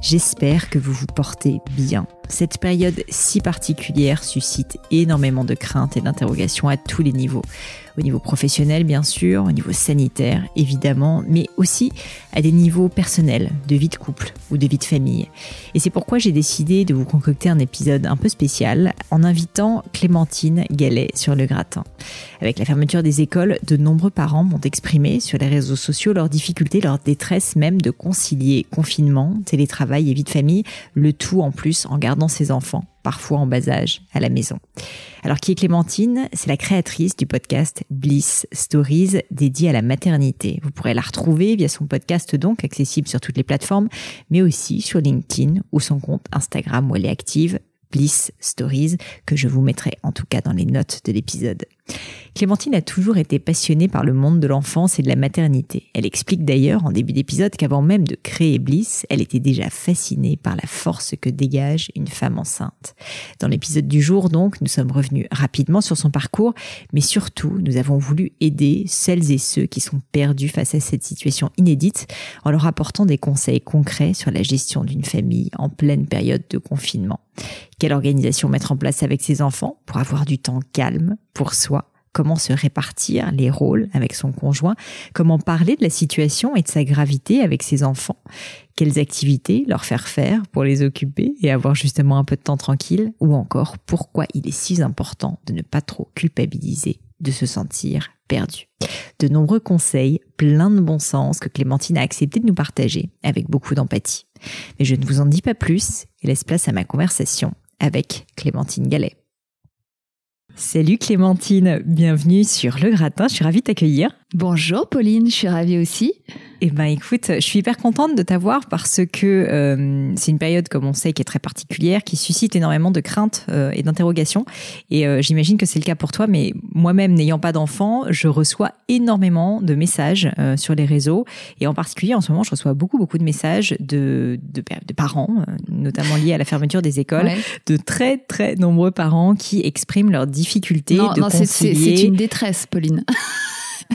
J'espère que vous vous portez bien. Cette période si particulière suscite énormément de craintes et d'interrogations à tous les niveaux. Au niveau professionnel, bien sûr, au niveau sanitaire, évidemment, mais aussi à des niveaux personnels, de vie de couple ou de vie de famille. Et c'est pourquoi j'ai décidé de vous concocter un épisode un peu spécial en invitant Clémentine Gallet sur le gratin. Avec la fermeture des écoles, de nombreux parents m'ont exprimé sur les réseaux sociaux leurs difficultés, leur détresse même de concilier confinement, télétravail et vie de famille, le tout en plus en ses enfants, parfois en bas âge, à la maison. Alors qui est Clémentine? C'est la créatrice du podcast Bliss Stories dédié à la maternité. Vous pourrez la retrouver via son podcast donc accessible sur toutes les plateformes, mais aussi sur LinkedIn ou son compte Instagram où elle est active Bliss Stories, que je vous mettrai en tout cas dans les notes de l'épisode. Clémentine a toujours été passionnée par le monde de l'enfance et de la maternité. Elle explique d'ailleurs en début d'épisode qu'avant même de créer Bliss, elle était déjà fascinée par la force que dégage une femme enceinte. Dans l'épisode du jour donc, nous sommes revenus rapidement sur son parcours, mais surtout, nous avons voulu aider celles et ceux qui sont perdus face à cette situation inédite en leur apportant des conseils concrets sur la gestion d'une famille en pleine période de confinement. Quelle organisation mettre en place avec ses enfants pour avoir du temps calme pour soi comment se répartir les rôles avec son conjoint, comment parler de la situation et de sa gravité avec ses enfants, quelles activités leur faire faire pour les occuper et avoir justement un peu de temps tranquille, ou encore pourquoi il est si important de ne pas trop culpabiliser, de se sentir perdu? De nombreux conseils, plein de bon sens que Clémentine a accepté de nous partager avec beaucoup d'empathie. Mais je ne vous en dis pas plus et laisse place à ma conversation avec Clémentine Gallet. Salut Clémentine, bienvenue sur Le Gratin, je suis ravie de t'accueillir. Bonjour Pauline, je suis ravie aussi. Eh ben écoute, je suis hyper contente de t'avoir parce que euh, c'est une période, comme on sait, qui est très particulière, qui suscite énormément de craintes euh, et d'interrogations. Et euh, j'imagine que c'est le cas pour toi, mais moi-même, n'ayant pas d'enfant, je reçois énormément de messages sur les réseaux. Et en particulier, en ce moment, je reçois beaucoup, beaucoup de messages de, de, de parents, notamment liés à la fermeture des écoles, de très, très nombreux parents qui expriment leurs difficultés non, de non, concilier. C'est une détresse, Pauline.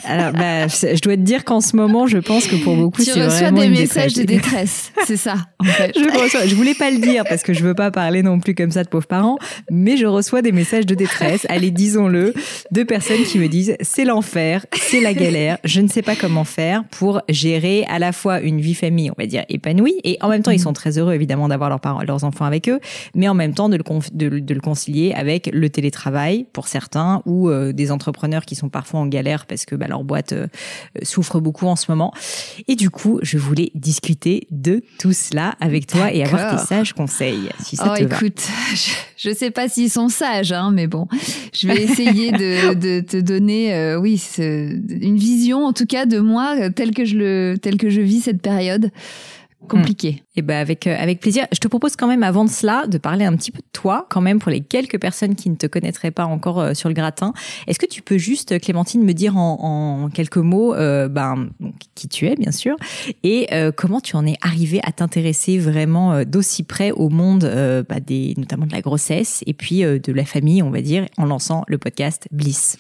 Alors, bah, je dois te dire qu'en ce moment, je pense que pour beaucoup, c'est vraiment des messages de détresse. C'est ça, en fait. je reçois, je voulais pas le dire parce que je veux pas parler non plus comme ça de pauvres parents, mais je reçois des messages de détresse. Allez, disons-le, de personnes qui me disent c'est l'enfer, c'est la galère, je ne sais pas comment faire pour gérer à la fois une vie famille, on va dire épanouie, et en même temps, ils sont très heureux évidemment d'avoir leurs parents, leurs enfants avec eux, mais en même temps de le, de, de le concilier avec le télétravail pour certains ou euh, des entrepreneurs qui sont parfois en galère parce que bah, leur boîte euh, souffre beaucoup en ce moment. Et du coup, je voulais discuter de tout cela avec toi et avoir tes sages conseils. Si ça oh, te écoute, je, ne sais pas s'ils sont sages, hein, mais bon, je vais essayer de, de, te donner, euh, oui, une vision en tout cas de moi tel que je le, tel que je vis cette période compliqué. Et eh ben avec euh, avec plaisir. Je te propose quand même avant de cela de parler un petit peu de toi quand même pour les quelques personnes qui ne te connaîtraient pas encore euh, sur le gratin. Est-ce que tu peux juste Clémentine me dire en, en quelques mots euh, ben qui tu es bien sûr et comment tu en es arrivée à t'intéresser vraiment d'aussi près au monde bah, des notamment de la grossesse et puis de la famille on va dire en lançant le podcast Bliss?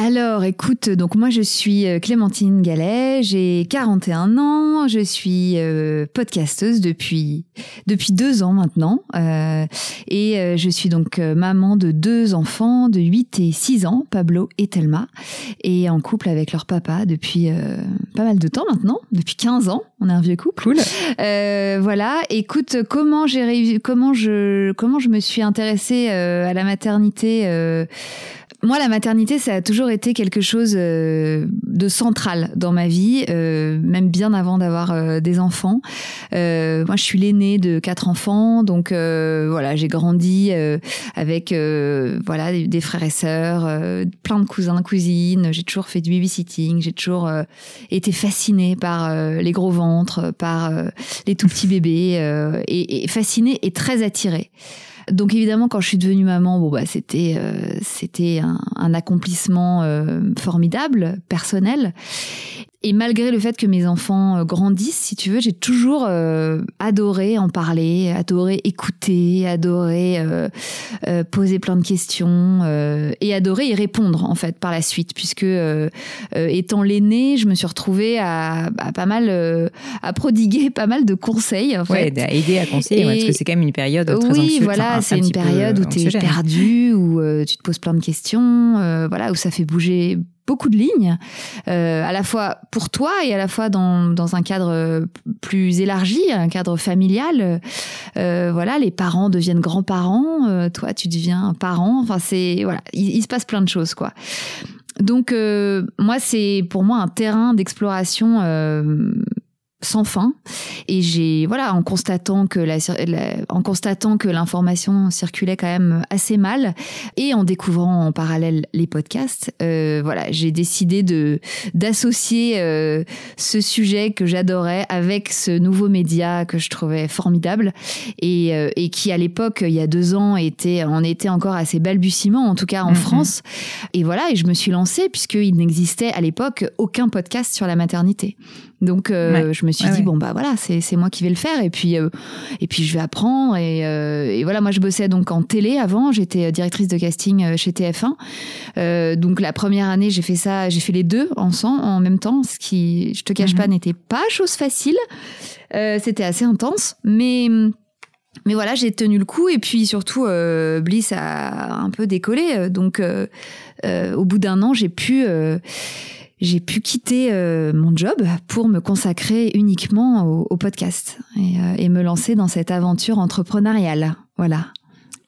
Alors, écoute, donc moi je suis euh, Clémentine Gallet, j'ai 41 ans, je suis euh, podcasteuse depuis depuis deux ans maintenant, euh, et euh, je suis donc maman de deux enfants de 8 et 6 ans, Pablo et Thelma, et en couple avec leur papa depuis pas mal de temps maintenant, depuis 15 ans, on est un vieux couple. Cool. voilà, écoute, comment j'ai comment je comment je me suis intéressée à la maternité moi, la maternité, ça a toujours été quelque chose euh, de central dans ma vie, euh, même bien avant d'avoir euh, des enfants. moi, je suis l'aînée de quatre enfants, donc voilà, j'ai grandi avec voilà des, frères et sœurs, plein de cousins, cousines. J'ai toujours fait du babysitting. J'ai toujours été fascinée par les gros ventres, par les tout petits bébés, et, et fascinée et très attirée. Donc évidemment, quand je suis devenue maman, bon bah c'était euh, c'était un, accomplissement euh, formidable, personnel. Et malgré le fait que mes enfants euh, grandissent, si tu veux, j'ai toujours euh, adoré en parler, adoré écouter, adoré euh, poser plein de questions et adoré y répondre en fait par la suite, puisque étant l'aîné, je me suis retrouvée à, pas mal à prodiguer pas mal de conseils. En ouais, à aider à conseiller, parce que c'est quand même une période très Oui, voilà, c'est une période où tu es perdu, où tu te poses plein de questions, voilà, où ça fait bouger beaucoup de lignes, euh, à la fois pour toi et à la fois dans, dans un cadre plus élargi, un cadre familial. Euh, voilà, les parents deviennent grands-parents, euh, toi tu deviens parent. Enfin, c'est voilà, il, se passe plein de choses quoi. Donc moi, c'est pour moi un terrain d'exploration sans fin. Et j'ai voilà en constatant que la, en constatant que l'information circulait quand même assez mal et en découvrant en parallèle les podcasts euh, voilà j'ai décidé de d'associer euh, ce sujet que j'adorais avec ce nouveau média que je trouvais formidable et, euh, et qui à l'époque il y a deux ans était en était encore assez balbutiement en tout cas en mm-hmm. France. Et voilà et je me suis lancée puisqu'il n'existait à l'époque aucun podcast sur la maternité. Donc euh, je me suis dit bon bah voilà c'est c'est moi qui vais le faire et puis euh, et puis je vais apprendre et, euh, et voilà moi je bossais donc en télé avant j'étais directrice de casting chez TF1 donc la première année j'ai fait ça j'ai fait les deux ensemble en même temps ce qui je te cache pas mhm. n'était pas chose facile c'était assez intense mais mais voilà, j'ai tenu le coup et puis surtout, Bliss a un peu décollé. Donc, au bout d'un an, j'ai pu, j'ai pu quitter euh, mon job pour me consacrer uniquement au, podcast et, euh, et, me lancer dans cette aventure entrepreneuriale. Voilà.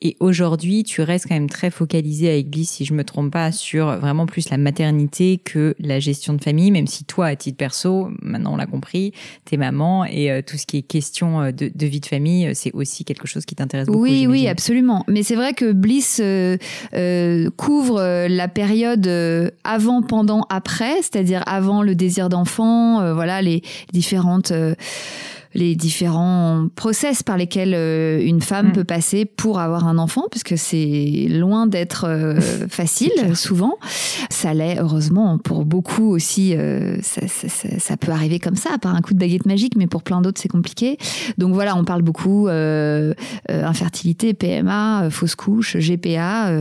Et aujourd'hui, tu restes quand même très focalisé avec Bliss, si je me trompe pas, sur vraiment plus la maternité que la gestion de famille, même si toi, à titre perso, maintenant on l'a compris, t'es maman et euh, tout ce qui est question euh, de, de vie de famille, euh, c'est aussi quelque chose qui t'intéresse beaucoup. Oui, oui, absolument. Mais c'est vrai que Bliss euh, couvre la période avant, pendant, après, c'est-à-dire avant le désir d'enfant, voilà, les différentes les différents process par lesquels euh, une femme mm. peut passer pour avoir un enfant, puisque c'est loin d'être euh, facile souvent. Ça l'est heureusement pour beaucoup aussi. Euh, ça, ça, ça, peut arriver comme ça, par un coup de baguette magique, mais pour plein d'autres c'est compliqué. Donc voilà, on parle beaucoup infertilité, PMA, fausse couche, GPA,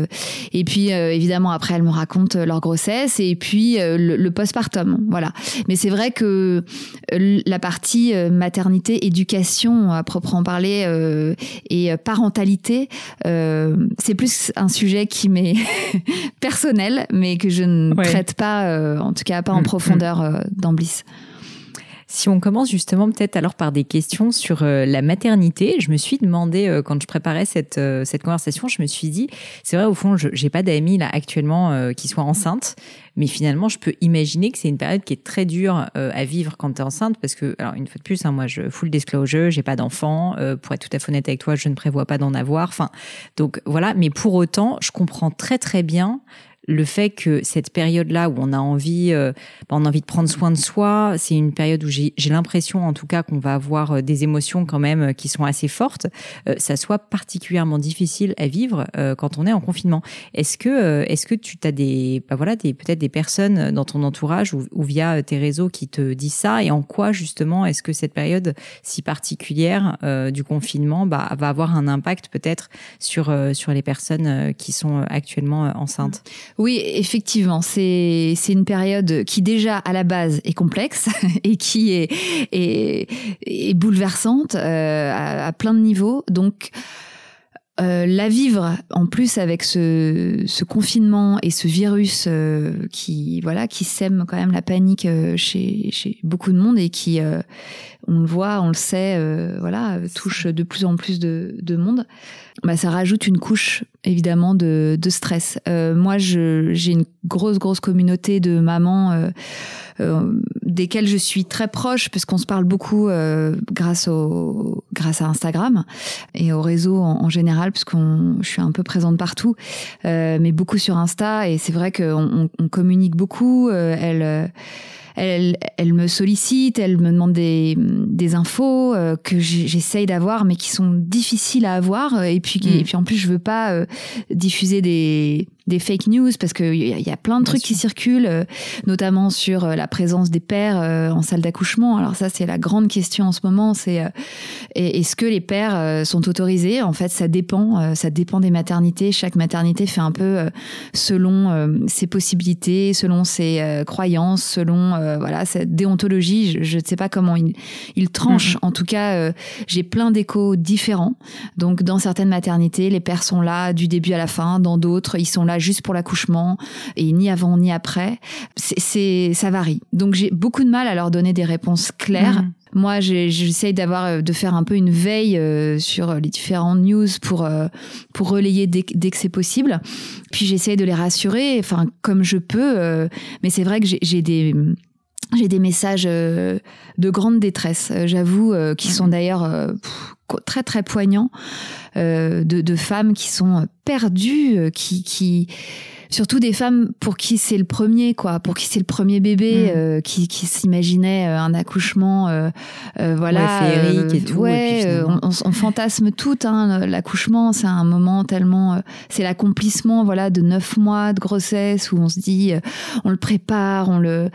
et puis évidemment après elles me racontent leur grossesse et puis le, le postpartum. Voilà. Mais c'est vrai que la partie maternité éducation à proprement parler euh, et parentalité, euh, c'est plus un sujet qui m'est personnel, mais que je ne traite pas, euh, en tout cas pas en mm, profondeur mm. dans Bliss. Si on commence justement peut-être alors par des questions sur euh, la maternité, je me suis demandé euh, quand je préparais cette euh, cette conversation, je me suis dit c'est vrai au fond je j'ai pas d'amis là actuellement qui soient enceintes, mais finalement je peux imaginer que c'est une période qui est très dure à vivre quand tu es enceinte parce que alors une fois de plus hein, moi je full disclosure, j'ai pas d'enfant, pour être tout à fait honnête avec toi, je ne prévois pas d'en avoir. Enfin donc voilà, mais pour autant, je comprends très très bien le fait que cette période-là où on a envie, euh, bah, on a envie de prendre soin de soi, c'est une période où j'ai l'impression, en tout cas, qu'on va avoir euh, des émotions quand même euh, qui sont assez fortes, ça soit particulièrement difficile à vivre quand on est en confinement. Est-ce que, est-ce que tu as des, bah voilà, des peut-être des personnes dans ton entourage ou, via tes réseaux qui te disent ça? Et en quoi justement est-ce que cette période si particulière du confinement bah, va avoir un impact peut-être sur sur les personnes qui sont actuellement enceintes? Oui, effectivement, c'est une période qui déjà à la base est complexe et qui est est, est bouleversante euh, à, à, plein de niveaux. Donc euh, la vivre en plus avec ce, ce confinement et ce virus euh, qui voilà qui sème quand même la panique euh, chez, chez beaucoup de monde et qui on le voit on le sait voilà touche de plus en plus de, de monde bah, ça rajoute une couche évidemment de, de stress. Moi, j'ai une grosse grosse communauté de mamans euh, euh, desquelles je suis très proche puisqu'on se parle beaucoup euh, grâce au grâce à Instagram et au réseau en, en général puisqu'on je suis un peu présente partout, euh, mais beaucoup sur Insta et c'est vrai qu'on on, communique beaucoup. elle elle, elle me sollicite, elle me demande des, des infos euh, que j'essaye d'avoir, mais qui sont difficiles à avoir. Et puis, et mm. puis en plus, je veux pas euh, diffuser des, des fake news parce qu'il y, a- y a plein de trucs qui circulent, euh, notamment sur euh, la présence des pères euh, en salle d'accouchement. Alors ça, c'est la grande question en ce moment. C'est est-ce que les pères sont autorisés? En fait, ça dépend. ça dépend des maternités. Chaque maternité fait un peu selon ses possibilités, selon ses croyances, selon voilà cette déontologie. Je- ne sais pas comment il, il tranche. En tout cas, j'ai plein d'échos différents. Donc, dans certaines maternités, les pères sont là du début à la fin. Dans d'autres, ils sont là juste pour l'accouchement et ni avant ni après. C'est, ça varie. Donc, j'ai beaucoup de mal à leur donner des réponses claires. Mhm. Moi, j'essaye d'avoir, euh, de faire un peu une veille euh, sur les différentes news pour euh, pour relayer dès, que- dès que c'est possible. Puis j'essaye de les rassurer, enfin comme je peux. euh, mais c'est vrai que j'ai des j'ai des messages euh, de grande détresse, euh, j'avoue, euh, qui sont d'ailleurs très très poignants, de, de femmes qui sont perdues, qui, qui surtout des femmes pour qui c'est le premier, quoi, pour qui c'est le premier bébé, Mm. euh, qui, qui s'imaginaient euh, un accouchement, euh, euh, voilà, Ouais, féerique et tout, et ouais, puis euh, finalement- on, on fantasme tout, hein, l'accouchement, c'est un moment tellement, euh, c'est l'accomplissement, voilà, de neuf mois de grossesse où on se dit, euh, on le prépare, on le,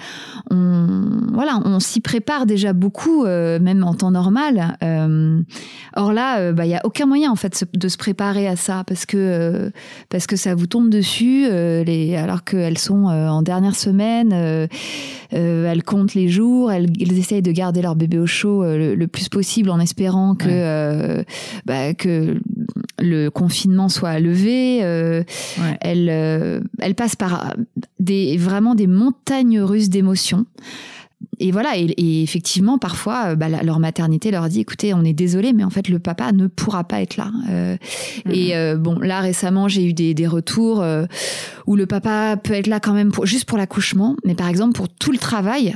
on, voilà, on s'y prépare déjà beaucoup, euh, même en temps normal. Euh, or là, euh, bah, il y a aucun moyen en fait de se préparer à ça parce que euh, parce que ça vous tombe dessus, euh, les, alors qu'elles sont euh, en dernière semaine, euh, euh, elles comptent les jours, elles, elles essayent de garder leur bébé au chaud euh, le, le plus possible en espérant que Ouais. euh, bah, que le confinement soit levé. euh, Ouais. elles, euh, elles passent par des, vraiment des montagnes russes d'émotions. Et voilà, et, et effectivement, parfois, euh, bah, la- leur maternité leur dit, écoutez, on est désolé, mais en fait, le papa ne pourra pas être là. Euh, Et euh, bon, là, récemment, j'ai eu des, des retours euh, où le papa peut être là quand même pour, juste pour l'accouchement, mais par exemple, pour tout le travail,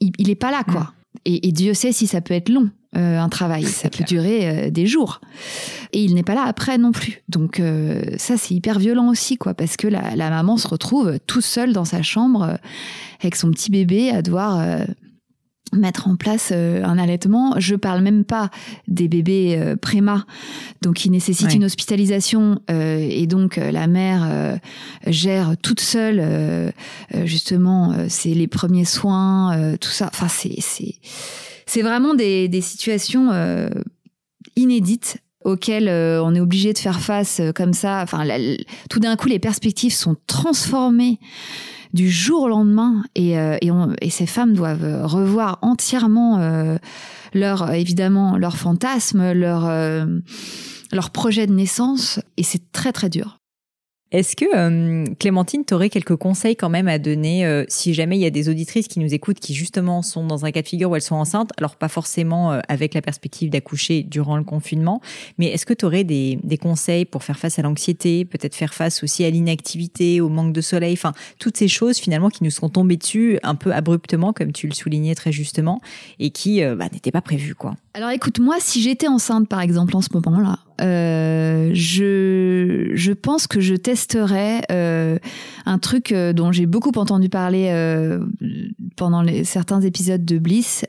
il, il est pas là, quoi. Et, et Dieu sait si ça peut être long, euh, un travail. Ça peut durer euh, des jours. Et il n'est pas là après non plus. Donc euh, ça, c'est hyper violent aussi, quoi, parce que la, la maman se retrouve tout seule dans sa chambre avec son petit bébé à devoir mettre en place un allaitement. Je parle même pas des bébés préma, donc qui nécessitent Ouais. une hospitalisation euh, et donc la mère euh, gère toute seule euh, justement c'est les premiers soins, tout ça. Enfin c'est c'est c'est vraiment des, situations euh, inédites auxquelles euh, on est obligé de faire face euh, comme ça. Enfin, tout d'un coup, les perspectives sont transformées du jour au lendemain et, ces femmes doivent revoir entièrement leur évidemment leur fantasme, leur leur projet de naissance et c'est très très dur. Est-ce que euh, Clémentine, tu aurais quelques conseils quand même à donner euh, si jamais il y a des auditrices qui nous écoutent qui justement sont dans un cas de figure où elles sont enceintes, alors pas forcément euh, avec la perspective d'accoucher durant le confinement, mais est-ce que tu aurais des, des conseils pour faire face à l'anxiété, peut-être faire face aussi à l'inactivité, au manque de soleil, enfin toutes ces choses finalement qui nous sont tombées dessus un peu abruptement, comme tu le soulignais très justement, et qui euh, bah, n'étaient pas prévues quoi. Alors écoute, moi, si j'étais enceinte, par exemple, en ce moment-là, euh, je, je pense que je testerais euh, un truc euh, dont j'ai beaucoup entendu parler euh, pendant les, certains épisodes de Bliss,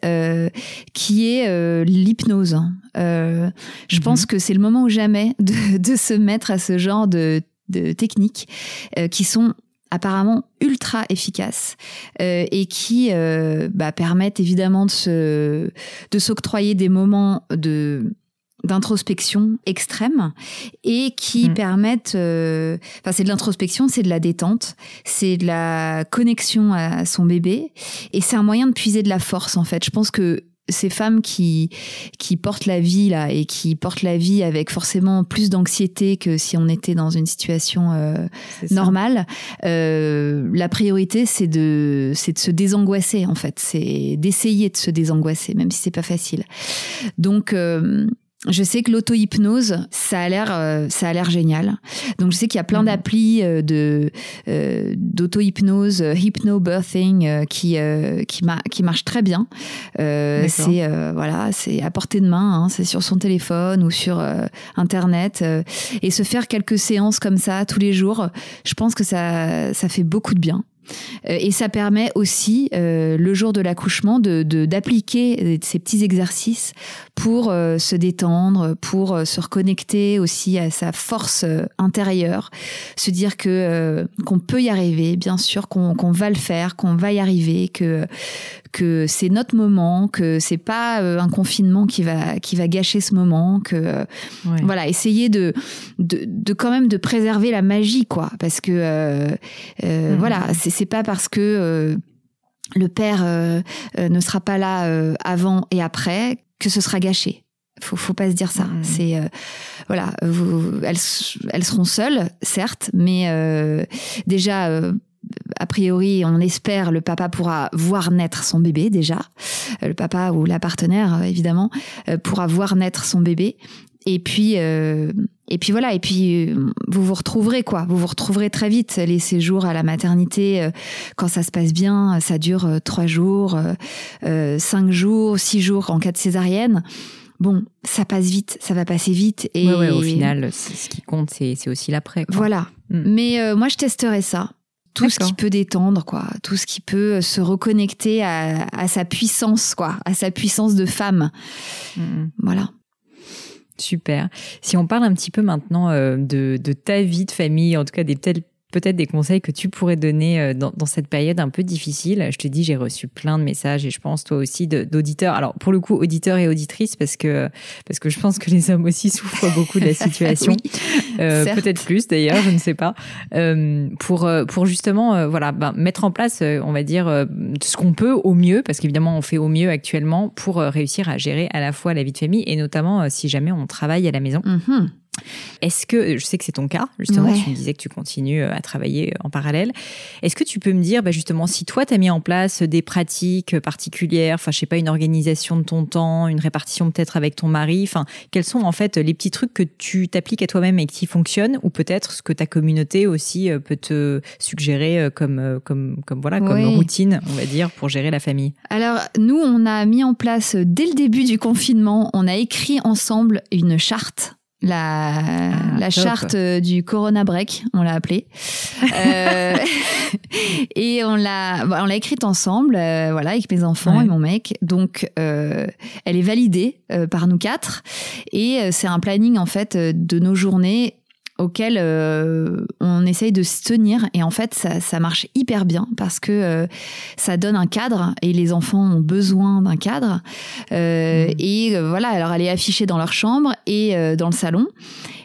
qui est l'hypnose. Euh, je Mhm. pense que c'est le moment ou jamais de, de se mettre à ce genre de, de techniques qui sont apparemment ultra efficaces euh, et qui euh, bah, permettent évidemment de se de s'octroyer des moments de d'introspection extrême et qui Mm. permettent euh, enfin c'est de l'introspection c'est de la détente c'est de la connexion à son bébé et c'est un moyen de puiser de la force en fait. Je pense que ces femmes qui qui portent la vie là et qui portent la vie avec forcément plus d'anxiété que si on était dans une situation euh, normale euh, la priorité c'est de c'est de se désangoisser en fait. C'est d'essayer de se désangoisser même si c'est pas facile. Donc euh, je sais que l'auto-hypnose, ça a l'air, euh, ça a l'air génial. Donc je sais qu'il y a plein Mhm. d'applis euh, de euh, d'auto-hypnose, euh, hypnobirthing, euh, qui euh, qui, ma- qui marche très bien. Euh, c'est euh, voilà, c'est à portée de main, hein, c'est sur son téléphone ou sur internet, et se faire quelques séances comme ça tous les jours, je pense que ça ça fait beaucoup de bien. Et ça permet aussi, le jour de l'accouchement, de d'appliquer ces petits exercices pour se détendre, pour se reconnecter aussi à sa force intérieure, se dire que qu'on peut y arriver, bien sûr, qu'on va le faire, qu'on va y arriver, que que c'est notre moment, que c'est pas euh, un confinement qui va qui va gâcher ce moment, que voilà, essayer de, de, quand même de préserver la magie quoi, parce que euh, euh mhm. voilà, c'est pas parce que le père ne sera pas là avant et après que ce sera gâché faut, faut pas se dire ça. Mhm. C'est voilà, elles, elles seront seules, certes, mais déjà a priori, on espère, le papa pourra voir naître son bébé déjà. Euh, le papa ou la partenaire, euh, évidemment, euh, pourra voir naître son bébé. Et puis, et puis voilà. Et puis, vous vous retrouverez quoi. Vous vous retrouverez très vite. Les séjours à la maternité, quand ça se passe bien, ça dure trois jours, cinq jours, six jours en cas de césarienne bon, ça passe vite, ça va passer vite. Et au final, ce qui compte, c'est aussi l'après. Voilà. Mm. Mais moi, je testerai ça tout ce qui peut détendre, quoi, tout ce qui peut se reconnecter à, sa puissance, quoi, à sa puissance de femme. Voilà. Super. Si on parle un petit peu maintenant euh, de, de, ta vie de famille, en tout cas des peut peut-être des conseils que tu pourrais donner euh, dans, dans, cette période un peu difficile. Je te dis, j'ai reçu plein de messages et je pense toi aussi d'auditeurs. Alors pour le coup, auditeurs et auditrices parce que parce que je pense que les hommes aussi souffrent beaucoup de la situation. euh, peut-être plus d'ailleurs, je ne sais pas. Euh, pour pour justement euh, voilà ben, mettre en place, on va dire ce qu'on peut au mieux parce qu'évidemment on fait au mieux actuellement pour réussir à gérer à la fois la vie de famille et notamment si jamais on travaille à la maison. Mm-hmm. Est-ce que, je sais que c'est ton cas, justement, tu me disais que tu continues euh, à travailler euh, en parallèle. Est-ce que tu peux me dire, bah, justement, si toi, tu as mis en place des pratiques particulières, enfin, je sais pas, une organisation de ton temps, une répartition peut-être avec ton mari, enfin, quels sont en fait les petits trucs que tu t'appliques à toi-même et qui fonctionnent, ou peut-être ce que ta communauté aussi euh, peut te suggérer comme, comme, comme, voilà, comme routine, on va dire, pour gérer la famille? Alors, nous, on a mis en place, dès le début du confinement, on a écrit ensemble une charte la, ah, la charte euh, du Corona Break, on l'a appelée. euh, et on l'a, on l'a écrite ensemble, euh, voilà, avec mes enfants et mon mec. Donc, euh, elle est validée par nous quatre. Et c'est un planning en fait de nos journées auquel euh, on essaye de se tenir. Et en fait ça, ça marche hyper bien parce que euh, ça donne un cadre et les enfants ont besoin d'un cadre. Euh, mmh. et voilà alors elle est affichée dans leur chambre et dans le salon.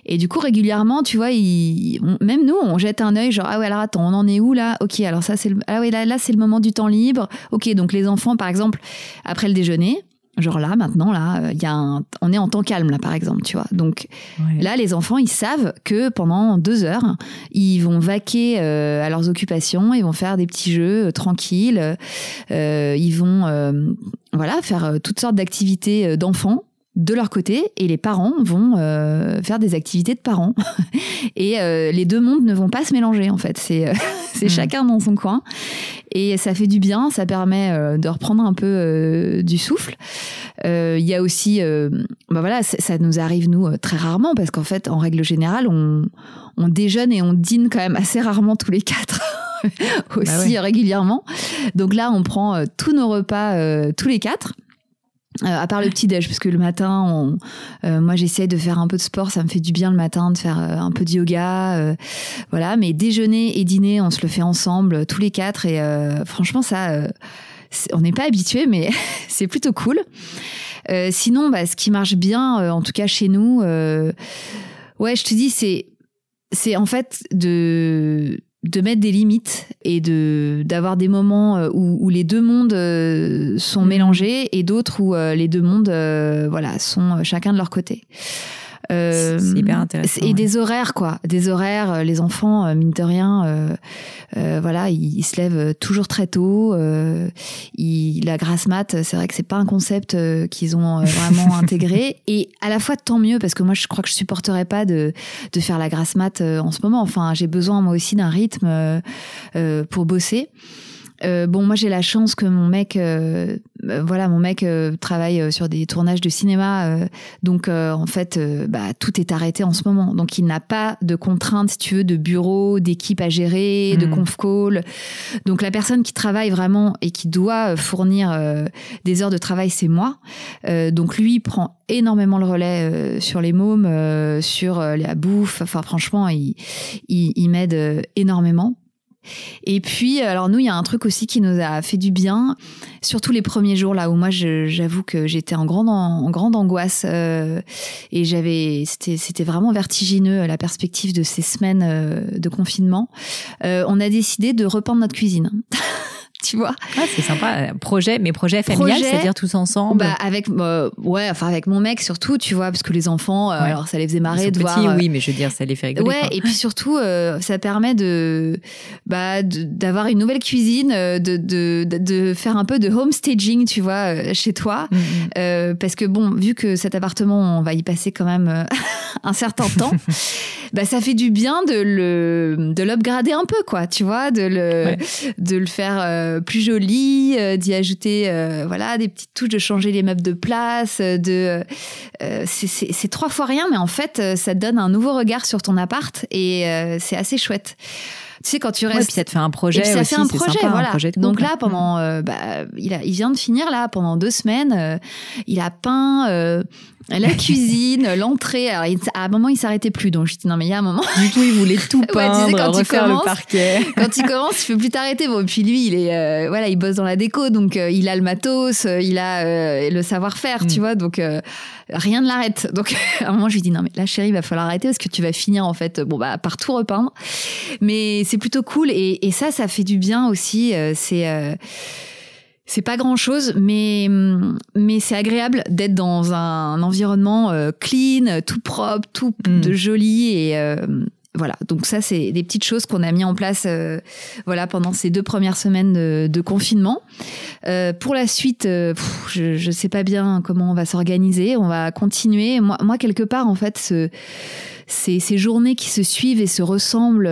Et du coup régulièrement tu vois ils, même nous on jette un œil genre ah ouais alors attends on en est où là? Ok alors ça c'est ah ouais là, là c'est le moment du temps libre. Ok donc les enfants par exemple après le déjeuner Genre là, maintenant, là, il y a un... on est en temps calme, là, par exemple, tu vois. Donc là, les enfants, ils savent que pendant deux heures, ils vont vaquer euh, à leurs occupations, ils vont faire des petits jeux euh, tranquilles, euh, ils vont, voilà, faire toutes sortes d'activités d'enfants de leur côté et les parents vont faire des activités de parents et les deux mondes ne vont pas se mélanger en fait c'est c'est hmm. chacun dans son coin et ça fait du bien, ça permet euh, de reprendre un peu euh, du souffle. Euh, il y a aussi, bah voilà, ça nous arrive nous très rarement parce qu'en fait, en règle générale, on, on déjeune et on dîne quand même assez rarement tous les quatre. aussi bah régulièrement. Donc là, on prend tous nos repas tous les quatre. Euh, à part le petit déj, parce que le matin, on, euh, moi j'essaie de faire un peu de sport, ça me fait du bien le matin de faire euh, un peu de yoga, voilà. Mais déjeuner et dîner, on se le fait ensemble tous les quatre et franchement ça, on n'est pas habitué, mais c'est plutôt cool. sinon, bah, ce qui marche bien, en tout cas chez nous, ouais, je te dis, c'est c'est en fait de de mettre des limites et de d'avoir des moments euh, où, où, les deux mondes euh, sont mmh. mélangés et d'autres où euh, les deux mondes voilà sont chacun de leur côté. Euh, c'est hyper intéressant. Et des horaires, quoi. Des horaires, euh, les enfants, euh, mine de rien, euh, voilà, ils, se lèvent toujours très tôt. Ils, la grasse mat, c'est vrai que c'est pas un concept qu'ils ont vraiment intégré. Et à la fois, tant mieux, parce que moi, je crois que je supporterais pas de, de faire la grasse mat en ce moment. Enfin, j'ai besoin, moi aussi, d'un rythme pour bosser. Euh, bon, moi j'ai la chance que mon mec euh, voilà, mon mec travaille sur des tournages de cinéma, donc en fait, bah, tout est arrêté en ce moment. Donc il n'a pas de contraintes, si tu veux, de bureau, d'équipe à gérer, de hmm. conf call. Donc la personne qui travaille vraiment et qui doit fournir des heures de travail, c'est moi. donc lui prend énormément le relais sur les mômes, sur la bouffe. Enfin, franchement, il, il m'aide énormément. Et puis, alors nous, il y a un truc aussi qui nous a fait du bien, surtout les premiers jours là où moi, j'avoue que j'étais en grande, en grande angoisse euh, et j'avais, c'était vraiment vertigineux la perspective de ces semaines euh, de confinement. Euh, on a décidé de repeindre notre cuisine. tu vois. Ah, c'est sympa. Projet, mais projet familial, c'est-à-dire tous ensemble. Bah, avec, euh, ouais, enfin, avec mon mec surtout, tu vois, parce que les enfants, euh, alors ça les faisait marrer de petits, voir. oui, mais je veux dire, ça les fait rigoler. Ouais, et puis surtout, euh, ça permet de, bah, d'avoir une nouvelle cuisine, de, de, de, faire un peu de home staging, tu vois, chez toi. Mm-hmm. parce que bon, vu que cet appartement, on va y passer quand même un certain temps, bah, ça fait du bien de le, de l'upgrader un peu, quoi, tu vois, de le, de le faire euh, plus joli, euh, d'y ajouter euh, voilà des petites touches, de changer les meubles de place, de c'est trois fois rien, mais en fait ça donne un nouveau regard sur ton appart et c'est assez chouette. Tu sais quand tu restes puis ça te fait un projet ça fait un projet voilà. donc là pendant bah, il a il vient de finir là pendant deux semaines il a peint la cuisine, l'entrée. Alors, à un moment, il s'arrêtait plus. Donc, je dis non, mais il y a un moment. Du tout, il voulait tout peindre, ouais, quand refaire le parquet. quand il commence, il peut plus t'arrêter. Bon, et puis lui, il est, euh, voilà, il bosse dans la déco, donc euh, il a le matos, euh, il a le savoir-faire, tu mm. vois. Donc, rien ne l'arrête. Donc, à un moment, je lui dis non, mais là, chérie, il va falloir arrêter parce que tu vas finir, en fait, bon, bah, par tout repeindre. Mais c'est plutôt cool. Et, et, ça, ça fait du bien aussi. c'est, c'est pas grand chose, mais, mais c'est agréable d'être dans un environnement euh, clean, tout propre, tout mm. de joli et euh, voilà. Donc ça, c'est des petites choses qu'on a mis en place, euh, voilà, pendant ces deux premières semaines de, confinement. pour la suite, je, je sais pas bien comment on va s'organiser. On va continuer. Moi, moi, quelque part, en fait, ce, ces, ces journées qui se suivent et se ressemblent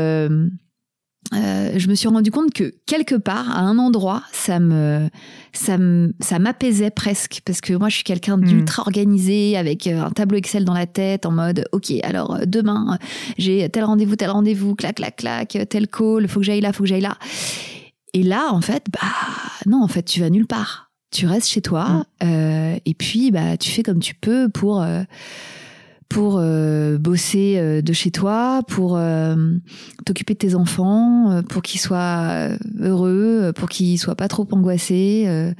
euh, je me suis rendu compte que quelque part, à un endroit, ça me, ça ça m'apaisait presque parce que moi, je suis quelqu'un hmm. d'ultra organisé avec euh, un tableau Excel dans la tête en mode, ok, alors euh, demain, j'ai tel rendez-vous, tel rendez-vous, clac, clac, clac, tel call, faut que j'aille là, faut que j'aille là. Et là, en fait, bah non, en fait, tu vas nulle part. Tu restes chez toi hmm. et puis bah tu fais comme tu peux pour pour euh, bosser euh, de chez toi, pour euh, t'occuper de tes enfants, pour qu'ils soient heureux, pour qu'ils soient pas trop angoissés.